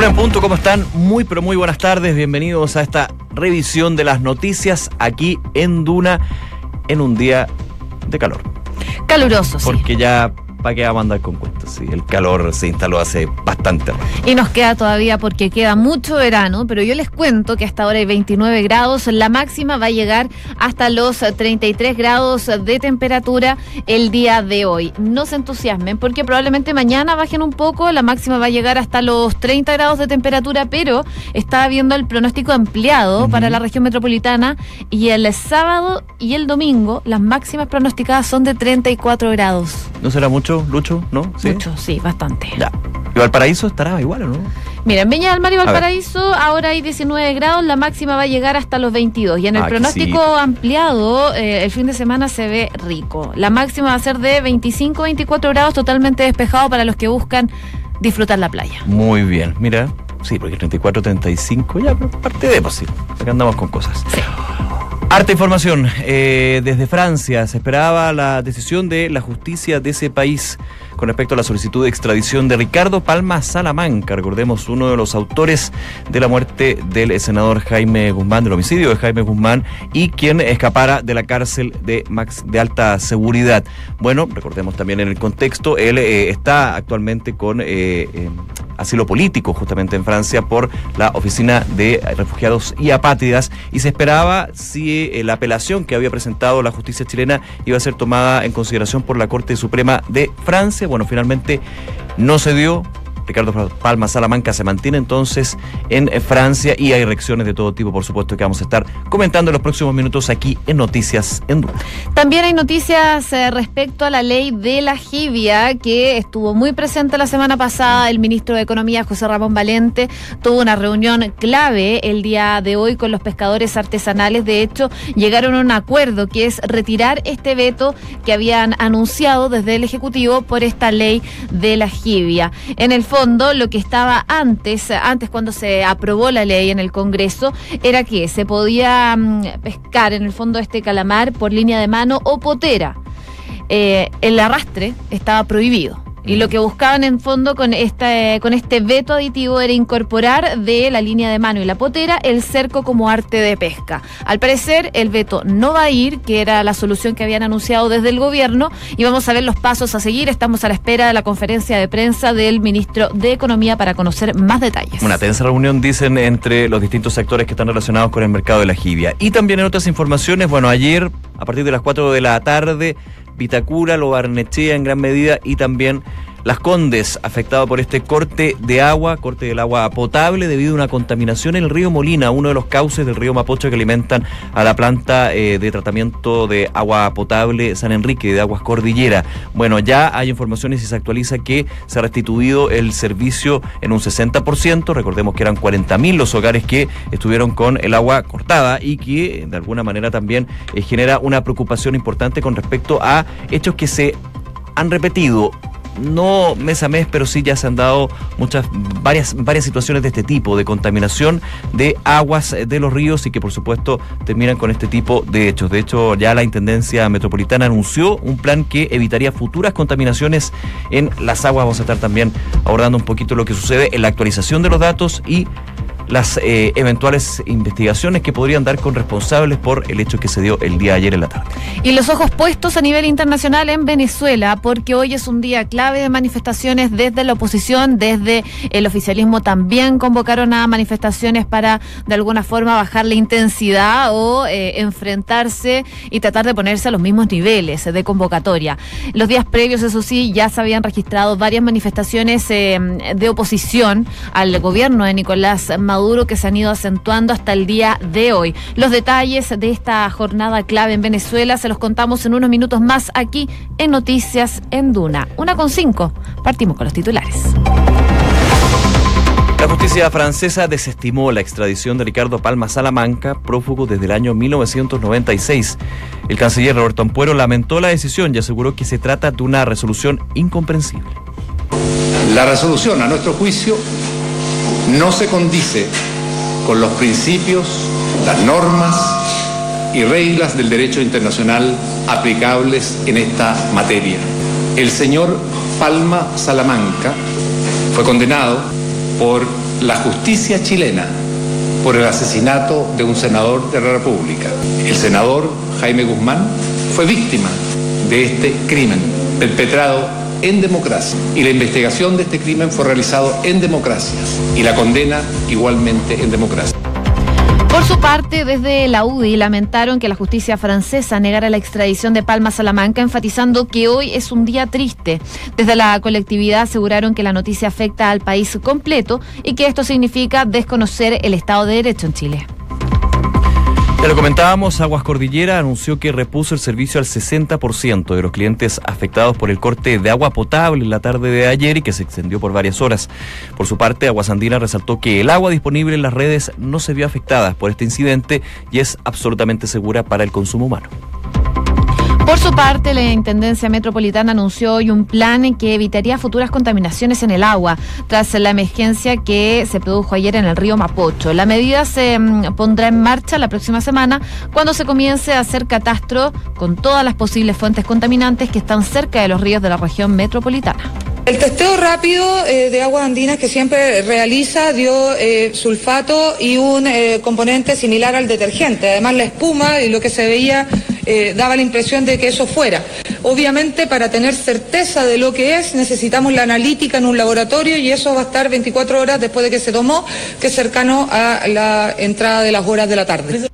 Una en punto, ¿cómo están? Muy, pero muy buenas tardes. Bienvenidos a esta revisión de las noticias aquí en Duna en un día de calor. Caluroso, sí. Porque ya ¿para qué vamos a andar con cuentos? Sí, el calor se instaló hace bastante. Y nos queda todavía porque queda mucho verano, pero yo les cuento que hasta ahora hay 29 grados, la máxima va a llegar hasta los 33 grados de temperatura el día de hoy. No se entusiasmen porque probablemente mañana bajen un poco, la máxima va a llegar hasta los 30 grados de temperatura, pero está viendo el pronóstico ampliado para la región metropolitana y el sábado y el domingo las máximas pronosticadas son de 34 grados. ¿No será mucho? Lucho, ¿no? ¿Sí? Mucho, sí, bastante. Ya. ¿Y Valparaíso estará igual o no? Mira, en Viña del Mar y Valparaíso ahora hay 19 grados, la máxima va a llegar hasta los 22. Y en el pronóstico ampliado, eh, el fin de semana se ve rico. La máxima va a ser de 25-24 grados, totalmente despejado para los que buscan disfrutar la playa. Muy bien, mira, sí, porque 34, 35, ya, parte de, pues sí, acá andamos con cosas. Sí. Harta información. Eh, desde Francia se esperaba la decisión de la justicia de ese país con respecto a la solicitud de extradición de Ricardo Palma Salamanca, recordemos uno de los autores de la muerte del senador Jaime Guzmán, del homicidio de Jaime Guzmán, y quien escapara de la cárcel de, max, de alta seguridad. Bueno, recordemos también en el contexto, él eh, está actualmente con eh, asilo político justamente en Francia por la Oficina de Refugiados y Apátridas y se esperaba si eh, la apelación que había presentado la justicia chilena iba a ser tomada en consideración por la Corte Suprema de Francia. Bueno, finalmente no se dio, Ricardo Palma Salamanca se mantiene entonces en Francia y hay reacciones de todo tipo, por supuesto, que vamos a estar comentando en los próximos minutos aquí en Noticias en Duna. También hay noticias eh, respecto a la ley de la jibia, que estuvo muy presente la semana pasada. El ministro de Economía, José Ramón Valente, tuvo una reunión clave el día de hoy con los pescadores artesanales. De hecho, llegaron a un acuerdo que es retirar este veto que habían anunciado desde el Ejecutivo por esta ley de la jibia. En el fondo, lo que estaba antes, antes cuando se aprobó la ley en el Congreso, era que se podía mm, pescar en el fondo este calamar por línea de mano o potera. Eh, el arrastre estaba prohibido. Y lo que buscaban en fondo con este, con este veto aditivo era incorporar de la línea de mano y la potera el cerco como arte de pesca. Al parecer, el veto no va a ir, que era la solución que habían anunciado desde el gobierno, y vamos a ver los pasos a seguir. Estamos a la espera de la conferencia de prensa del ministro de Economía para conocer más detalles. Una tensa reunión, dicen, entre los distintos sectores que están relacionados con el mercado de la jibia. Y también en otras informaciones, bueno, ayer, a partir de las 4 de la tarde, Vitacura, Lo Barnechea en gran medida y también las Condes, afectado por este corte de agua, corte del agua potable debido a una contaminación en el río Molina, uno de los cauces del río Mapocho que alimentan a la planta eh, de tratamiento de agua potable San Enrique, de Aguas Cordillera. Bueno, ya hay informaciones y se actualiza que se ha restituido el servicio en un 60%. Recordemos que eran 40.000 los hogares que estuvieron con el agua cortada y que de alguna manera también eh, genera una preocupación importante con respecto a hechos que se han repetido no mes a mes, pero sí ya se han dado muchas, varias, varias situaciones de este tipo, de contaminación de aguas de los ríos y que por supuesto terminan con este tipo de hechos. De hecho, ya la Intendencia Metropolitana anunció un plan que evitaría futuras contaminaciones en las aguas. Vamos a estar también abordando un poquito lo que sucede en la actualización de los datos y las eh, eventuales investigaciones que podrían dar con responsables por el hecho que se dio el día de ayer en la tarde. Y los ojos puestos a nivel internacional en Venezuela, porque hoy es un día clave de manifestaciones desde la oposición, desde el oficialismo también convocaron a manifestaciones para de alguna forma bajar la intensidad o eh, enfrentarse y tratar de ponerse a los mismos niveles de convocatoria. Los días previos, eso sí, ya se habían registrado varias manifestaciones eh, de oposición al gobierno de Nicolás Maduro duro que se han ido acentuando hasta el día de hoy. Los detalles de esta jornada clave en Venezuela se los contamos en unos minutos más aquí en Noticias en Duna. Una con cinco. Partimos con los titulares. La justicia francesa desestimó la extradición de Ricardo Palma Salamanca, prófugo desde el año 1996. El canciller Roberto Ampuero lamentó la decisión y aseguró que se trata de una resolución incomprensible. La resolución, a nuestro juicio, no se condice con los principios, las normas y reglas del derecho internacional aplicables en esta materia. El señor Palma Salamanca fue condenado por la justicia chilena por el asesinato de un senador de la República. El senador Jaime Guzmán fue víctima de este crimen perpetrado en democracia y la investigación de este crimen fue realizado en democracia y la condena igualmente en democracia. Por su parte, desde la UDI lamentaron que la justicia francesa negara la extradición de Palma Salamanca, enfatizando que hoy es un día triste. Desde la colectividad aseguraron que la noticia afecta al país completo y que esto significa desconocer el Estado de Derecho en Chile. Ya lo comentábamos, Aguas Cordillera anunció que repuso el servicio al 60% de los clientes afectados por el corte de agua potable en la tarde de ayer y que se extendió por varias horas. Por su parte, Aguas Andina resaltó que el agua disponible en las redes no se vio afectada por este incidente y es absolutamente segura para el consumo humano. Por su parte, la Intendencia Metropolitana anunció hoy un plan que evitaría futuras contaminaciones en el agua tras la emergencia que se produjo ayer en el río Mapocho. La medida se mm, pondrá en marcha la próxima semana cuando se comience a hacer catastro con todas las posibles fuentes contaminantes que están cerca de los ríos de la región metropolitana. El testeo rápido eh, de aguas andinas que siempre realiza dio eh, sulfato y un eh, componente similar al detergente. Además, la espuma y lo que se veía daba la impresión de que eso fuera. Obviamente, para tener certeza de lo que es, necesitamos la analítica en un laboratorio y eso va a estar 24 horas después de que se tomó, que es cercano a la entrada de las horas de la tarde.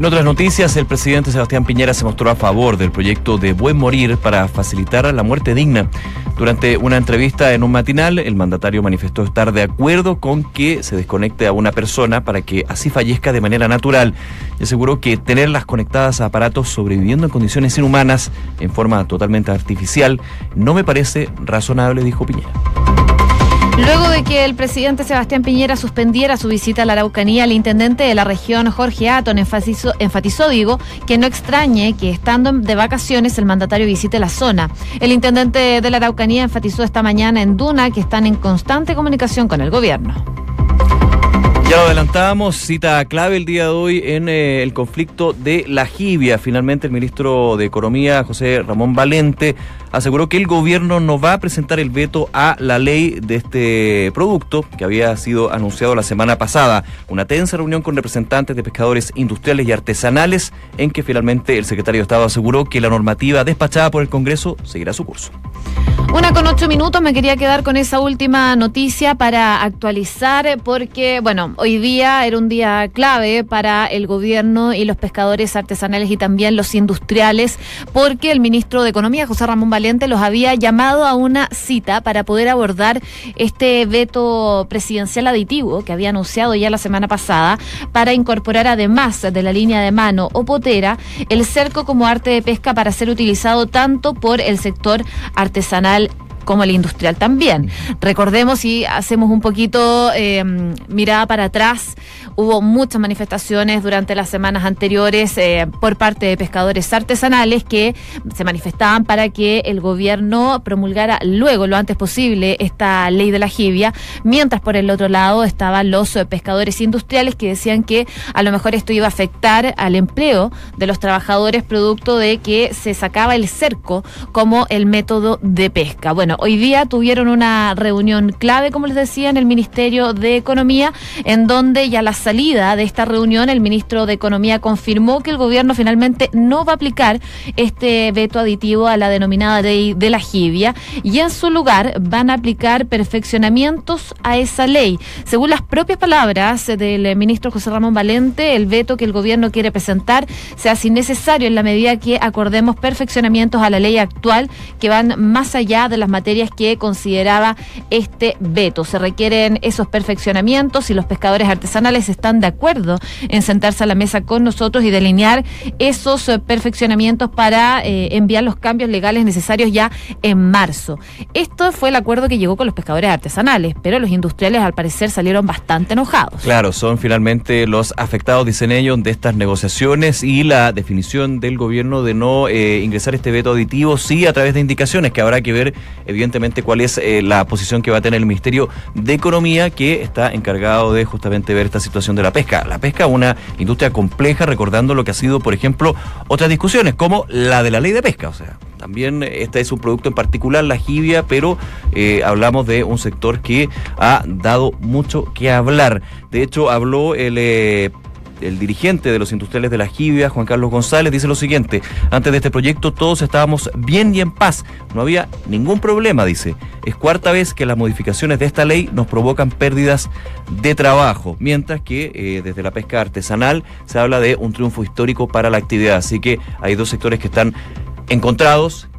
En otras noticias, el presidente Sebastián Piñera se mostró a favor del proyecto de Buen Morir para facilitar la muerte digna. Durante una entrevista en un matinal, el mandatario manifestó estar de acuerdo con que se desconecte a una persona para que así fallezca de manera natural y aseguró que tenerlas conectadas a aparatos sobreviviendo en condiciones inhumanas en forma totalmente artificial no me parece razonable, dijo Piñera. Luego de que el presidente Sebastián Piñera suspendiera su visita a la Araucanía, el intendente de la región, Jorge Aton, enfatizó, enfatizó, digo, que no extrañe que estando de vacaciones el mandatario visite la zona. El intendente de la Araucanía enfatizó esta mañana en Duna que están en constante comunicación con el gobierno. Ya lo adelantábamos, cita clave el día de hoy en eh, el conflicto de la Jibia. Finalmente el ministro de Economía, José Ramón Valente, aseguró que el gobierno no va a presentar el veto a la ley de este producto que había sido anunciado la semana pasada. Una tensa reunión con representantes de pescadores industriales y artesanales en que finalmente el secretario de Estado aseguró que la normativa despachada por el Congreso seguirá su curso. Una con ocho minutos, me quería quedar con esa última noticia para actualizar, porque, bueno, hoy día era un día clave para el gobierno y los pescadores artesanales y también los industriales, porque el ministro de Economía, José Ramón Valente, los había llamado a una cita para poder abordar este veto presidencial aditivo que había anunciado ya la semana pasada para incorporar, además de la línea de mano o potera, el cerco como arte de pesca para ser utilizado tanto por el sector artesanal como el industrial también. Recordemos y hacemos un poquito eh, mirada para atrás, hubo muchas manifestaciones durante las semanas anteriores eh, por parte de pescadores artesanales que se manifestaban para que el gobierno promulgara luego, lo antes posible, esta ley de la jibia, mientras por el otro lado estaban los pescadores industriales que decían que a lo mejor esto iba a afectar al empleo de los trabajadores producto de que se sacaba el cerco como el método de pesca. Bueno, hoy día tuvieron una reunión clave, como les decía, en el Ministerio de Economía, en donde ya a la salida de esta reunión el ministro de Economía confirmó que el gobierno finalmente no va a aplicar este veto aditivo a la denominada ley de la jibia y en su lugar van a aplicar perfeccionamientos a esa ley. Según las propias palabras del ministro José Ramón Valente, el veto que el gobierno quiere presentar se hace innecesario en la medida que acordemos perfeccionamientos a la ley actual que van más allá de las materias que consideraba este veto. Se requieren esos perfeccionamientos y los pescadores artesanales están de acuerdo en sentarse a la mesa con nosotros y delinear esos eh, perfeccionamientos para eh, enviar los cambios legales necesarios ya en marzo. Esto fue el acuerdo que llegó con los pescadores artesanales, pero los industriales al parecer salieron bastante enojados. Claro, son finalmente los afectados, dicen ellos, de estas negociaciones y la definición del gobierno de no eh, ingresar este veto aditivo, sí a través de indicaciones que habrá que ver evidentemente cuál es la posición que va a tener el Ministerio de Economía que está encargado de justamente ver esta situación de la pesca. La pesca es una industria compleja, recordando lo que ha sido, por ejemplo, otras discusiones, como la de la ley de pesca. O sea, también este es un producto en particular, la jibia, pero eh, hablamos de un sector que ha dado mucho que hablar. De hecho, habló el eh, el dirigente de los industriales de la Jibia, Juan Carlos González, dice lo siguiente, antes de este proyecto todos estábamos bien y en paz, no había ningún problema, dice. Es cuarta vez que las modificaciones de esta ley nos provocan pérdidas de trabajo, mientras que eh, desde la pesca artesanal se habla de un triunfo histórico para la actividad, así que hay dos sectores que están encontrados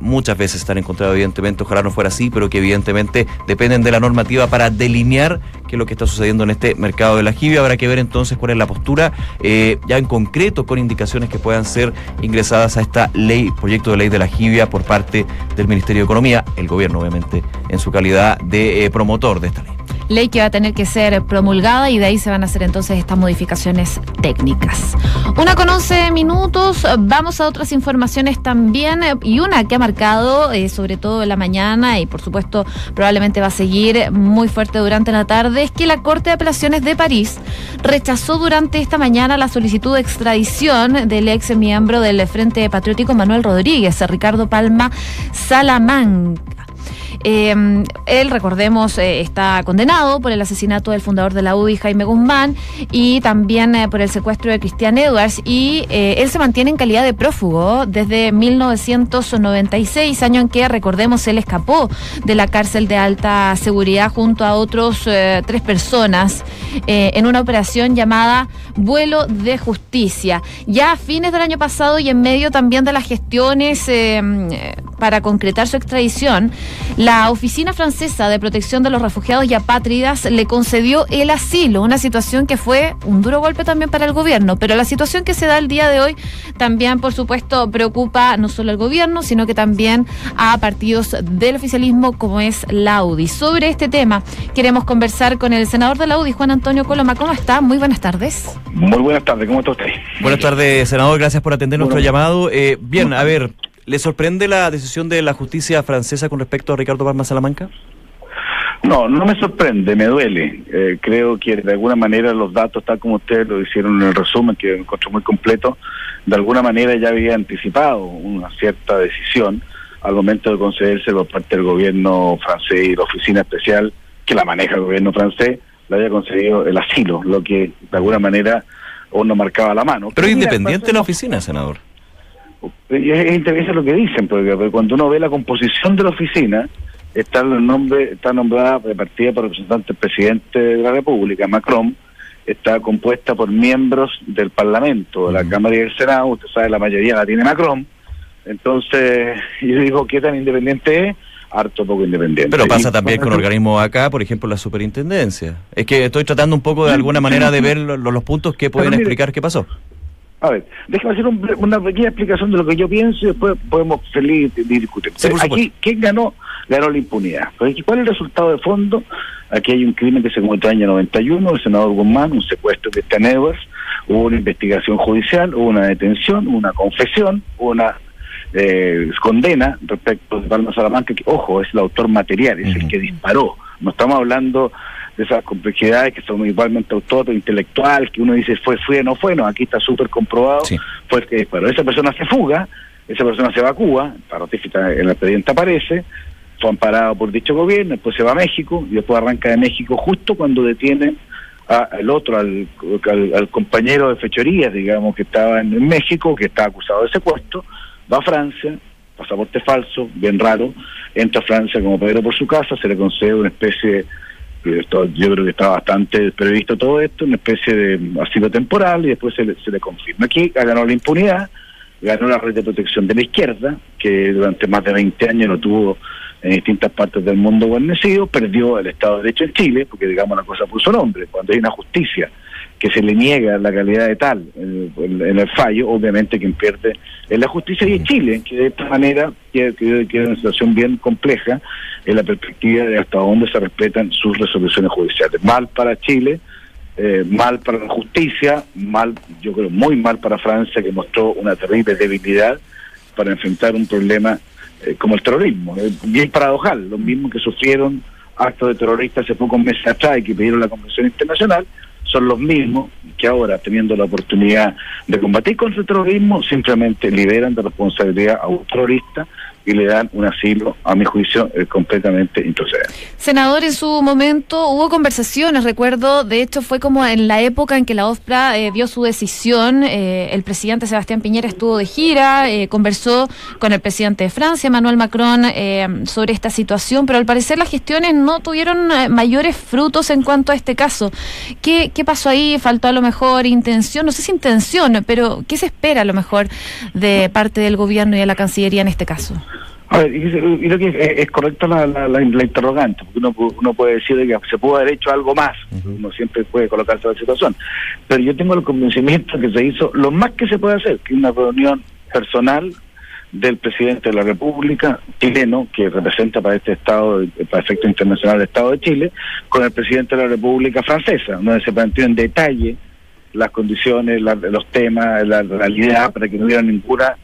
muchas veces están encontrados, evidentemente, ojalá no fuera así, pero que evidentemente dependen de la normativa para delinear qué es lo que está sucediendo en este mercado de la jibia. Habrá que ver entonces cuál es la postura, eh, ya en concreto, con indicaciones que puedan ser ingresadas a esta ley, proyecto de ley de la jibia por parte del Ministerio de Economía, el gobierno, obviamente, en su calidad de eh, promotor de esta ley ley que va a tener que ser promulgada y de ahí se van a hacer entonces estas modificaciones técnicas. Una con 11 minutos, vamos a otras informaciones también y una que ha marcado eh, sobre todo la mañana y por supuesto probablemente va a seguir muy fuerte durante la tarde es que la Corte de Apelaciones de París rechazó durante esta mañana la solicitud de extradición del ex miembro del Frente Patriótico Manuel Rodríguez, Ricardo Palma Salamanca eh, él, recordemos, eh, está condenado por el asesinato del fundador de la UDI, Jaime Guzmán, y también eh, por el secuestro de Cristian Edwards. Y él se mantiene en calidad de prófugo desde 1996, año en que, recordemos, él escapó de la cárcel de alta seguridad junto a otros tres personas en una operación llamada Vuelo de Justicia. Ya a fines del año pasado y en medio también de las gestiones para concretar su extradición, la Oficina Francesa de Protección de los Refugiados y Apátridas le concedió el asilo, una situación que fue un duro golpe también para el gobierno, pero la situación que se da el día de hoy también, por supuesto, preocupa no solo al gobierno, sino que también a partidos del oficialismo como es la UDI. Sobre este tema queremos conversar con el senador de la UDI, Juan Antonio Coloma. ¿Cómo está? Muy buenas tardes. Muy buenas tardes, ¿cómo está usted? Buenas tardes, senador, gracias por atender nuestro llamado. Eh, bien, a ver, ¿Le sorprende la decisión de la justicia francesa con respecto a Ricardo Palma Salamanca? No, no me sorprende, me duele. Eh, creo que de alguna manera los datos, tal como ustedes lo hicieron en el resumen, que encontró muy completo, de alguna manera ya había anticipado una cierta decisión al momento de concederse por parte del gobierno francés y la oficina especial que la maneja el gobierno francés, le había concedido el asilo, lo que de alguna manera uno marcaba la mano. Pero, independiente de la oficina, senador. Es interesante lo que dicen, porque cuando uno ve la composición de la oficina, está el nombre, está nombrada de partida por representante del presidente de la República, Macron, está compuesta por miembros del Parlamento, de la Cámara y del Senado, usted sabe, la mayoría la tiene Macron, entonces yo digo, ¿qué tan independiente es? harto poco independiente. Pero pasa también con organismos acá, por ejemplo, la superintendencia. Es que estoy tratando un poco de alguna manera de ver los, puntos que pueden explicar qué pasó. A ver, déjame hacer una pequeña explicación de lo que yo pienso y después podemos feliz discutir. Aquí, ¿quién ganó? Ganó la impunidad. ¿Cuál es el resultado de fondo? Aquí hay un crimen que se cometió en el año 91, el senador Guzmán, un secuestro de Stan Edwards, hubo una investigación judicial, hubo una detención, una confesión, una eh, condena respecto de Palma Salamanca, que, ojo, es el autor material, es el que disparó. No estamos hablando de esas complejidades que son igualmente autor, intelectual, que uno dice fue, fue, no fue, no, aquí está súper comprobado, fue que pero esa persona se fuga, esa persona se va a Cuba, para ratificar en el expediente aparece, fue amparado por dicho gobierno, después se va a México, y después arranca de México justo cuando detiene al otro, al, al, compañero de fechorías, digamos, que estaba en, México, que está acusado de secuestro, va a Francia, pasaporte falso, bien raro, entra a Francia como Pedro por su casa, se le concede una especie yo creo que está bastante previsto todo esto, una especie de asilo temporal y después se le, se le confirma. Aquí ganó la impunidad, ganó la red de protección de la izquierda, que durante más de 20 años lo tuvo en distintas partes del mundo guarnecido, perdió el Estado de Derecho en Chile, porque digamos la cosa puso nombre, cuando hay una justicia que se le niega la calidad de tal en, el fallo, obviamente quien pierde es la justicia y es Chile, que de esta manera queda, queda una situación bien compleja en la perspectiva de hasta dónde se respetan sus resoluciones judiciales. Mal para Chile, eh, mal para la justicia, mal, yo creo, muy mal para Francia, que mostró una terrible debilidad para enfrentar un problema eh, como el terrorismo. bien paradojal, lo mismo que sufrieron actos de terroristas hace pocos meses atrás y que pidieron la Convención Internacional, son los mismos que ahora, teniendo la oportunidad de combatir contra el terrorismo, simplemente liberan de responsabilidad a un terrorista y le dan un asilo, a mi juicio, eh, completamente improcedente. Senador, en su momento hubo conversaciones, recuerdo, de hecho fue como en la época en que la OSPRA eh, dio su decisión, eh, el presidente Sebastián Piñera estuvo de gira, conversó con el presidente de Francia, Manuel Macron, sobre esta situación, pero al parecer las gestiones no tuvieron mayores frutos en cuanto a este caso. ¿Qué, ¿Qué pasó ahí? ¿Faltó a lo mejor intención? No sé si intención, pero ¿qué se espera a lo mejor de parte del gobierno y de la Cancillería en este caso? A ver, y creo que es, correcta la, la, interrogante, porque uno, uno puede decir que se pudo haber hecho algo más, uno siempre puede colocarse en la situación, pero yo tengo el convencimiento que se hizo lo más que se puede hacer, que una reunión personal del presidente de la República chileno, que representa para este Estado, para efecto internacional del Estado de Chile, con el presidente de la República Francesa, donde se planteó en detalle las condiciones, los temas, la realidad, para que no hubiera ninguna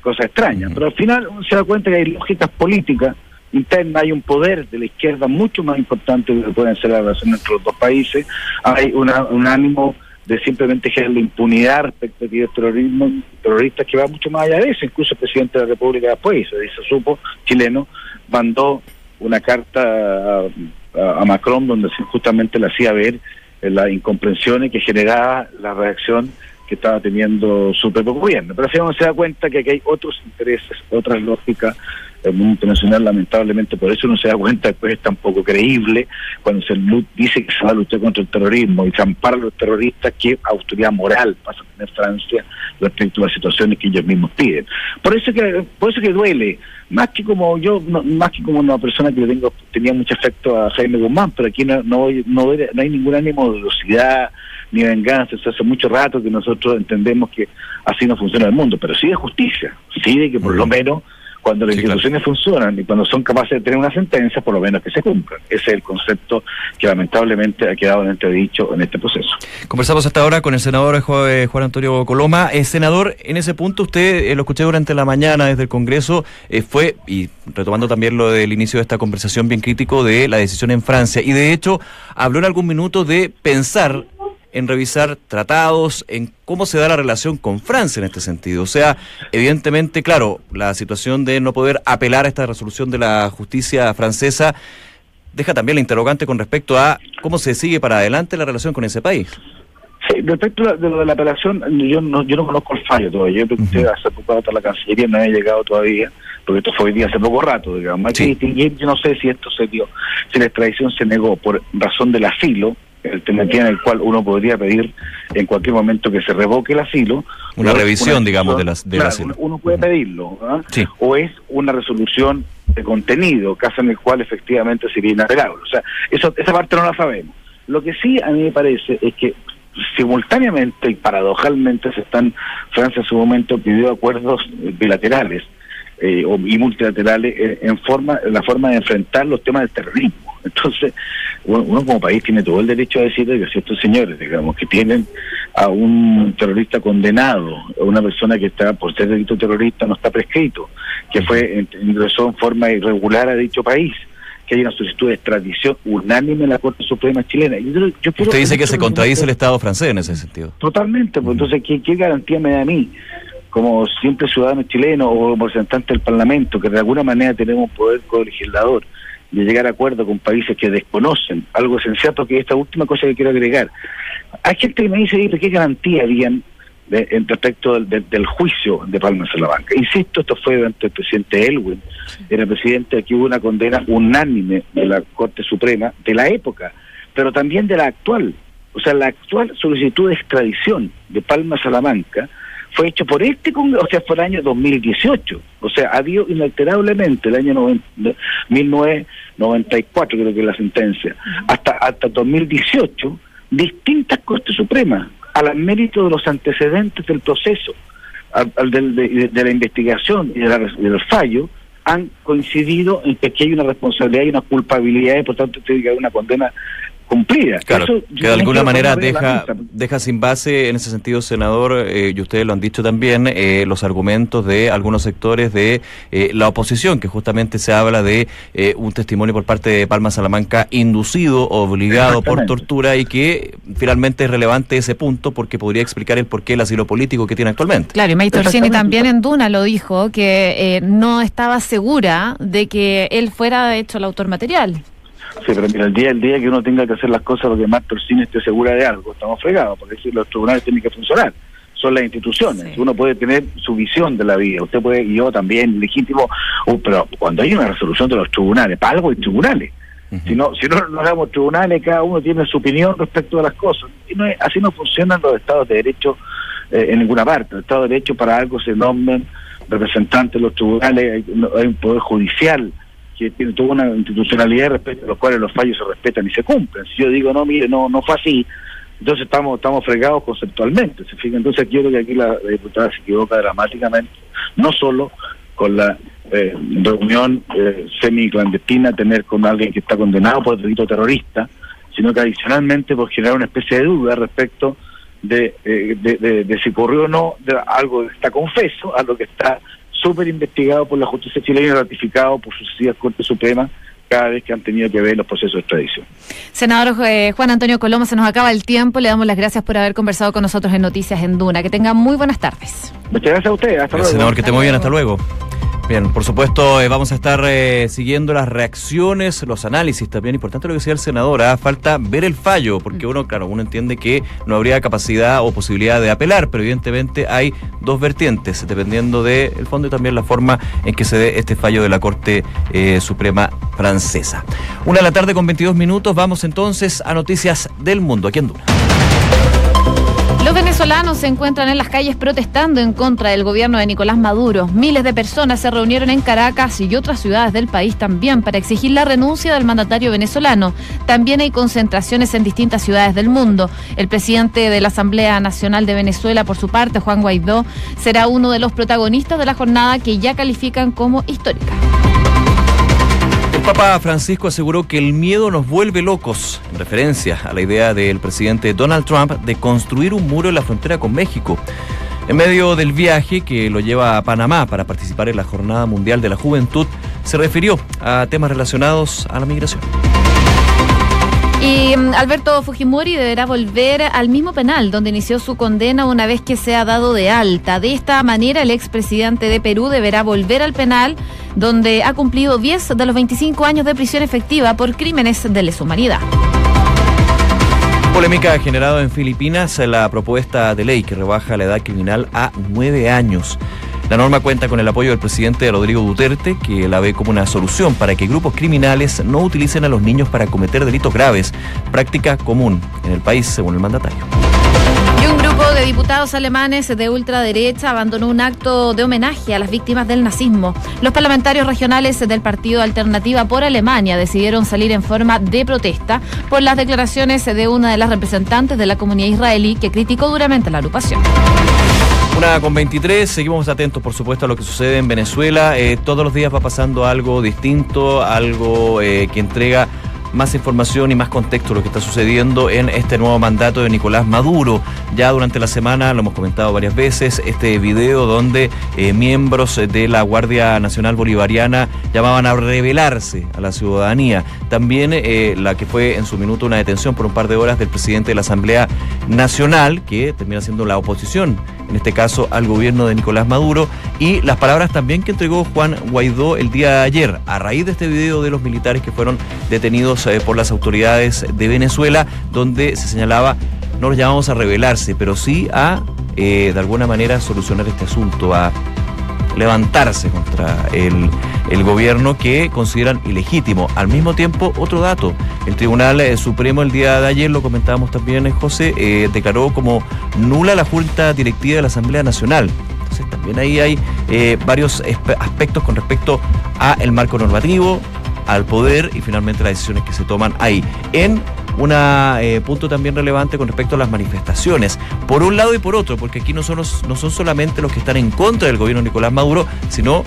cosa extraña. Pero al final uno se da cuenta que hay lógicas políticas internas, hay un poder de la izquierda mucho más importante que pueden ser las relaciones entre los dos países, hay una, un ánimo de simplemente generar la impunidad respecto a aquellos terrorismo, terroristas que va mucho más allá de eso. Incluso el presidente de la República después, se, se supo, chileno, mandó una carta a, a Macron donde justamente le hacía ver las incomprensiones que generaba la reacción que estaba teniendo su propio gobierno. Pero si uno se da cuenta que aquí hay otros intereses, otras lógicas, el mundo internacional lamentablemente por eso no se da cuenta después es tan poco creíble cuando se dice que se va a luchar contra el terrorismo y se ampara a los terroristas qué autoridad moral pasa a tener Francia respecto a las situaciones que ellos mismos piden por eso que por eso que duele más que como yo más que como una persona que tengo tenía mucho afecto a Jaime Guzmán pero aquí no no, no, no hay ningún ánimo de velocidad ni venganza. Eso hace mucho rato que nosotros entendemos que así no funciona el mundo, pero sí de justicia, sí de que por lo menos cuando las instituciones funcionan y cuando son capaces de tener una sentencia, por lo menos que se cumplan. Ese es el concepto que lamentablemente ha quedado en entredicho en este proceso. Conversamos hasta ahora con el senador Juan Antonio Coloma. Eh, senador, en ese punto usted, eh, lo escuché durante la mañana desde el Congreso, eh, fue, y retomando también lo del inicio de esta conversación bien crítico de la decisión en Francia, y de hecho habló en algún minuto de pensar en revisar tratados, en cómo se da la relación con Francia en este sentido. O sea, evidentemente, claro, la situación de no poder apelar a esta resolución de la justicia francesa deja también la interrogante con respecto a cómo se sigue para adelante la relación con ese país. Sí, respecto de lo de la apelación, yo no, yo no conozco el fallo todavía. Yo pregunté hace poco a la Cancillería, no ha llegado todavía, porque esto fue hoy día hace poco rato, digamos. Sí. yo no sé si esto se dio, si la extradición se negó por razón del asilo, alternativa en el cual uno podría pedir en cualquier momento que se revoque el asilo. Una revisión, digamos, de las, del asilo. Uno puede pedirlo, ¿ah? o es una resolución de contenido, caso en el cual efectivamente sería inapelable. O sea, eso, esa parte no la sabemos. Lo que sí a mí me parece es que simultáneamente y paradojalmente se están, Francia en su momento pidió acuerdos bilaterales eh, y multilaterales eh, en forma, en la forma de enfrentar los temas del terrorismo. Entonces, uno, como país tiene todo el derecho a decir que si estos señores, digamos, que tienen a un terrorista condenado, a una persona que está por ser delito terrorista no está prescrito, que fue ingresó en forma irregular a dicho país, que hay una solicitud de extradición unánime en la Corte Suprema chilena. Usted dice que se contradice el Estado francés en ese sentido. Totalmente, pues entonces, ¿qué, ¿qué garantía me da a mí? Como siempre ciudadano chileno o representante del Parlamento, que de alguna manera tenemos poder co-legislador, de llegar a acuerdos con países que desconocen algo esencial, porque esta última cosa que quiero agregar. Hay gente que me dice, ¿qué garantía habían en respecto del, juicio de Palma Salamanca? Insisto, esto fue durante el presidente Elwin, era presidente, aquí hubo una condena unánime de la Corte Suprema de la época, pero también de la actual. O sea, la actual solicitud de extradición de Palma Salamanca fue hecho por este Congreso, o sea, fue el año 2018. O sea, ha habido inalterablemente el año 1994, creo que es la sentencia, hasta, hasta 2018, distintas Cortes Supremas, al mérito de los antecedentes del proceso, al, de, la investigación y, del fallo, han coincidido en que aquí hay una responsabilidad y una culpabilidad y por tanto tiene que haber una condena cumplida. Claro, que de alguna manera deja, deja sin base, en ese sentido, senador, eh, y ustedes lo han dicho también, eh, los argumentos de algunos sectores de eh, la oposición, que justamente se habla de un testimonio por parte de Palma Salamanca inducido, obligado por tortura, y que finalmente es relevante ese punto porque podría explicar el porqué el asilo político que tiene actualmente. Claro, y May Torsini también en Duna lo dijo, que no estaba segura de que él fuera, de hecho, el autor material. Sí, pero mira, el día, el día que uno tenga que hacer las cosas porque más Torsini esté segura de algo, estamos fregados, porque los tribunales tienen que funcionar. Son las instituciones. Uno puede tener su visión de la vida. Usted puede, y yo también, legítimo. Uh, pero cuando hay una resolución de los tribunales, para algo hay tribunales. Si no, si no, no hagamos tribunales, cada uno tiene su opinión respecto a las cosas. Y no así no funcionan los estados de derecho eh, en ninguna parte. El estado de derecho para algo se nombran representantes de los tribunales, hay un poder judicial que tiene toda una institucionalidad respecto a los cuales los fallos se respetan y se cumplen. Si yo digo, no, mire, no no fue así, entonces estamos estamos fregados conceptualmente. ¿se fija? Entonces yo creo que aquí la, diputada se equivoca dramáticamente, no solo con la eh, reunión eh, semi-clandestina, tener con alguien que está condenado por delito terrorista, sino que adicionalmente por generar una especie de duda respecto de, eh, de, si ocurrió o no de algo que está confeso a lo que está súper investigado por la justicia chilena y ratificado por sucesivas Cortes Supremas cada vez que han tenido que ver los procesos de extradición. Senador eh, Juan Antonio Coloma, se nos acaba el tiempo. Le damos las gracias por haber conversado con nosotros en Noticias en Duna. Que tengan muy buenas tardes. Muchas gracias a usted. Hasta luego. Senador, que esté muy bien. Hasta luego. Bien, por supuesto, eh, vamos a estar eh, siguiendo las reacciones, los análisis también. Importante lo que decía el senador, ¿ah? falta ver el fallo, porque uno, claro, uno entiende que no habría capacidad o posibilidad de apelar, pero evidentemente hay dos vertientes, dependiendo del fondo y también la forma en que se dé este fallo de la Corte eh, Suprema Francesa. Una de la tarde con 22 minutos, vamos entonces a Noticias del Mundo, aquí en Duna. Los venezolanos se encuentran en las calles protestando en contra del gobierno de Nicolás Maduro. Miles de personas se reunieron en Caracas y otras ciudades del país también para exigir la renuncia del mandatario venezolano. También hay concentraciones en distintas ciudades del mundo. El presidente de la Asamblea Nacional de Venezuela, por su parte, Juan Guaidó, será uno de los protagonistas de la jornada que ya califican como histórica. El Papa Francisco aseguró que el miedo nos vuelve locos, en referencia a la idea del presidente Donald Trump de construir un muro en la frontera con México. En medio del viaje que lo lleva a Panamá para participar en la Jornada Mundial de la Juventud, se refirió a temas relacionados a la migración. Y mm, Alberto Fujimori deberá volver al mismo penal donde inició su condena una vez que se ha dado de alta. De esta manera, el expresidente de Perú deberá volver al penal donde ha cumplido 10 de los 25 años de prisión efectiva por crímenes de lesa humanidad. Polémica ha generado en Filipinas la propuesta de ley que rebaja la edad criminal a nueve años. La norma cuenta con el apoyo del presidente Rodrigo Duterte, que la ve como una solución para que grupos criminales no utilicen a los niños para cometer delitos graves, práctica común en el país, según el mandatario un grupo de diputados alemanes de ultraderecha abandonó un acto de homenaje a las víctimas del nazismo. Los parlamentarios regionales del Partido Alternativa por Alemania decidieron salir en forma de protesta por las declaraciones de una de las representantes de la comunidad israelí que criticó duramente la agrupación. Con 23, seguimos atentos por supuesto a lo que sucede en Venezuela. Eh, todos los días va pasando algo distinto, algo eh, que entrega más información y más contexto de lo que está sucediendo en este nuevo mandato de Nicolás Maduro. Ya durante la semana, lo hemos comentado varias veces, este video donde eh, miembros de la Guardia Nacional Bolivariana llamaban a rebelarse a la ciudadanía. También eh, la que fue en su minuto una detención por un par de horas del presidente de la Asamblea Nacional, que termina siendo la oposición, en este caso al gobierno de Nicolás Maduro, y las palabras también que entregó Juan Guaidó el día de ayer, a raíz de este video de los militares que fueron detenidos eh, por las autoridades de Venezuela, donde se señalaba, no los llamamos a rebelarse, pero sí a, eh, de alguna manera, solucionar este asunto, a levantarse contra el, gobierno que consideran ilegítimo. Al mismo tiempo, otro dato, el Tribunal eh, Supremo el día de ayer, lo comentábamos también, José, declaró como nula la Junta Directiva de la Asamblea Nacional. Entonces también ahí hay varios aspectos con respecto a el marco normativo, al poder y finalmente las decisiones que se toman ahí. En un eh, punto también relevante con respecto a las manifestaciones, por un lado y por otro, porque aquí no son, no son solamente los que están en contra del gobierno de Nicolás Maduro, sino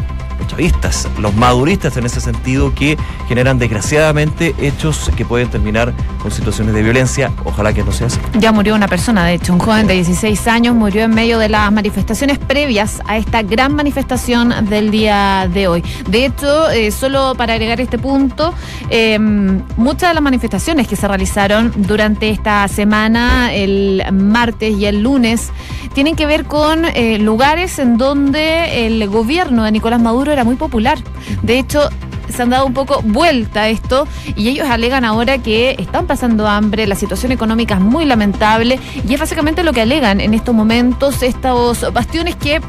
chavistas, los maduristas en ese sentido, que generan desgraciadamente hechos que pueden terminar con situaciones de violencia. Ojalá que no sea así. Ya murió una persona, de hecho, un joven de 16 años murió en medio de las manifestaciones previas a esta gran manifestación del día de hoy. De hecho, eh, solo para agregar este punto, eh, muchas de las manifestaciones que se realizaron durante esta semana, el martes y el lunes, tienen que ver con eh, lugares en donde el gobierno de Nicolás Maduro era muy popular. De hecho, se han dado un poco vuelta a esto y ellos alegan ahora que están pasando hambre, la situación económica es muy lamentable y es básicamente lo que alegan en estos momentos estos bastiones que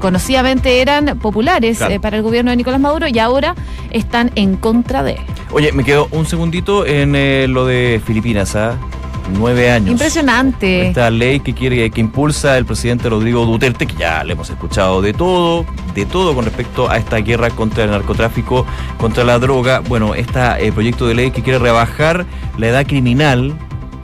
conocidamente eran populares Claro. eh, para el gobierno de Nicolás Maduro y ahora están en contra de él. Oye, me quedo un segundito en eh, lo de Filipinas, ¿ah? Nueve años. Impresionante. Esta ley que quiere, que impulsa el presidente Rodrigo Duterte, que ya le hemos escuchado de todo, de todo con respecto a esta guerra contra el narcotráfico, contra la droga. Bueno, este proyecto de ley que quiere rebajar la edad criminal,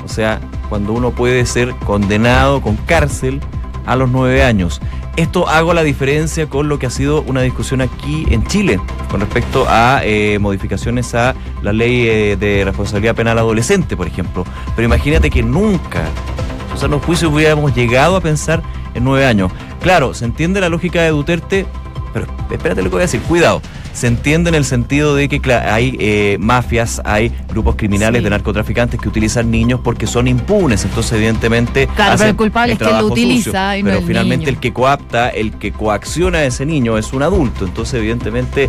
o sea, cuando uno puede ser condenado con cárcel a los nueve años. Esto hago la diferencia con lo que ha sido una discusión aquí en Chile con respecto a eh, modificaciones a la ley eh, de responsabilidad penal adolescente, por ejemplo. Pero imagínate que nunca, o sea, los juicios hubiéramos llegado a pensar en nueve años. Claro, se entiende la lógica de Duterte, pero espérate lo que voy a decir, cuidado. Se entiende en el sentido de que hay eh, mafias, hay grupos criminales Sí. de narcotraficantes que utilizan niños porque son impunes. Entonces, evidentemente. Claro, pero el culpable es quien lo utiliza sucio. y no Pero el finalmente niño. el que coapta, el que coacciona a ese niño es un adulto. Entonces, evidentemente,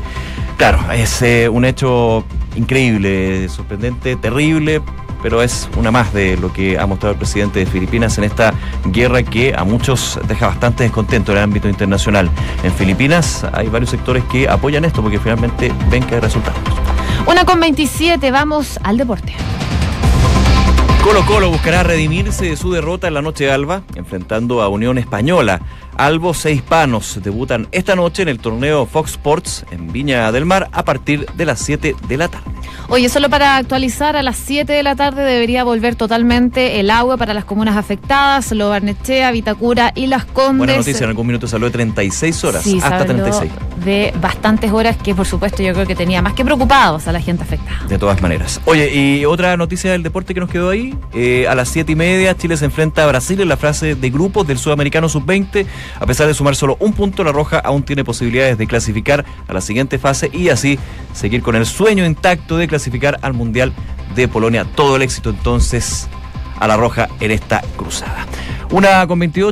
claro, es eh, un hecho increíble, sorprendente, terrible. Pero es una más de lo que ha mostrado el presidente de Filipinas en esta guerra que a muchos deja bastante descontento en el ámbito internacional. En Filipinas hay varios sectores que apoyan esto porque finalmente ven que hay resultados. Una con 27, vamos al deporte. Colo Colo buscará redimirse de su derrota en la noche de Alba, enfrentando a Unión Española. Albos e Hispanos debutan esta noche en el torneo Fox Sports en Viña del Mar a partir de las 7 de la tarde. Oye, solo para actualizar, a las 7 de la tarde debería volver totalmente el agua para las comunas afectadas, Lo Barnechea, Vitacura y Las Condes. Buena noticia, en algún minuto se habló de 36 horas, Sí, hasta habló 36. de bastantes horas que por supuesto yo creo que tenía más que preocupados a la gente afectada. De todas maneras. Oye, y otra noticia del deporte que nos quedó ahí. eh, a las 7 y media, Chile se enfrenta a Brasil en la fase de grupos del Sudamericano Sub-20. A pesar de sumar solo un punto, la Roja aún tiene posibilidades de clasificar a la siguiente fase y así seguir con el sueño intacto de clasificar al Mundial de Polonia. Todo el éxito entonces a la Roja en esta cruzada. Una con 28.